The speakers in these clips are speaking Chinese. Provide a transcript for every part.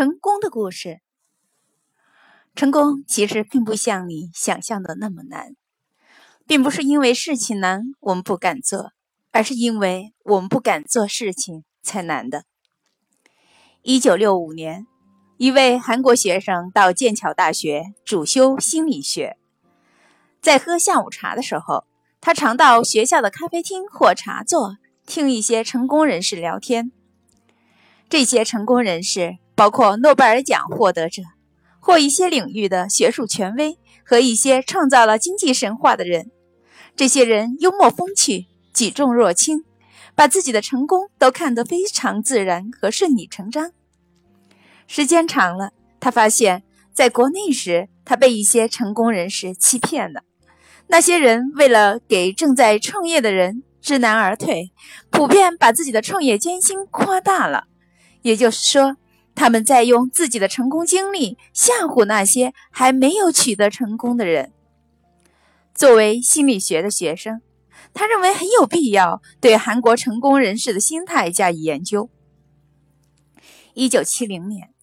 成功的故事。成功其实并不像你想象的那么难，并不是因为事情难我们不敢做，而是因为我们不敢做事情才难的。一九六五年，一位韩国学生到剑桥大学主修心理学，在喝下午茶的时候，他常到学校的咖啡厅或茶座听一些成功人士聊天。这些成功人士包括诺贝尔奖获得者，或一些领域的学术权威和一些创造了经济神话的人。这些人幽默风趣，举重若轻，把自己的成功都看得非常自然和顺理成章。时间长了，他发现，在国内时，他被一些成功人士欺骗了。那些人为了给正在创业的人知难而退，普遍把自己的创业艰辛夸大了。也就是说，他们在用自己的成功经历吓唬那些还没有取得成功的人。作为心理学的学生，他认为很有必要对韩国成功人士的心态加以研究。一九七零年，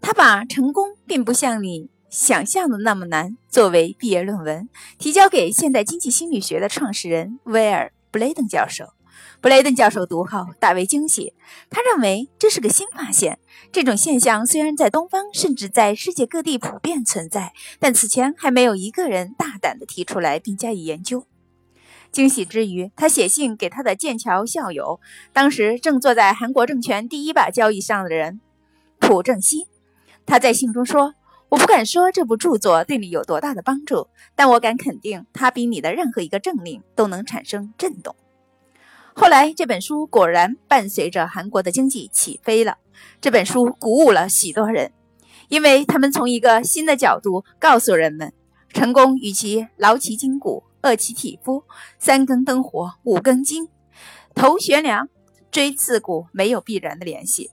他把“成功并不像你想象的那么难”作为毕业论文，提交给现代经济心理学的创始人威尔·布雷登教授。布雷顿教授读后大为惊喜，他认为这是个新发现。这种现象虽然在东方甚至在世界各地普遍存在，但此前还没有一个人大胆地提出来并加以研究。惊喜之余，他写信给他的剑桥校友，当时正坐在韩国政权第一把交椅上的人朴正熙。他在信中说：“我不敢说这部著作对你有多大的帮助，但我敢肯定，它比你的任何一个政令都能产生震动。”后来，这本书果然伴随着韩国的经济起飞了。这本书鼓舞了许多人，因为他们从一个新的角度告诉人们：成功与其劳其筋骨、饿其体肤、三更灯火、五更金、头悬梁、锥刺股没有必然的联系。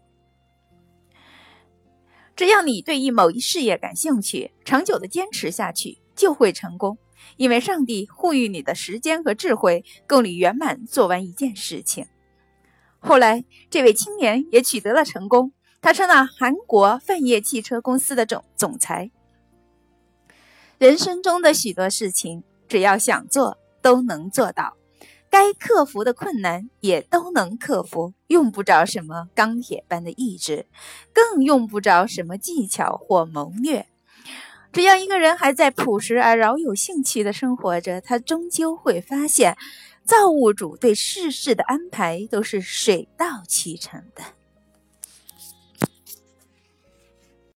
只要你对一某一事业感兴趣，长久的坚持下去，就会成功。因为上帝赋予你的时间和智慧够你圆满做完一件事情。后来，这位青年也取得了成功，他成了韩国泛业汽车公司的总总裁。人生中的许多事情，只要想做，都能做到；该克服的困难也都能克服，用不着什么钢铁般的意志，更用不着什么技巧或谋略。只要一个人还在朴实而饶有兴趣的生活着，他终究会发现，造物主对世事的安排都是水到渠成的。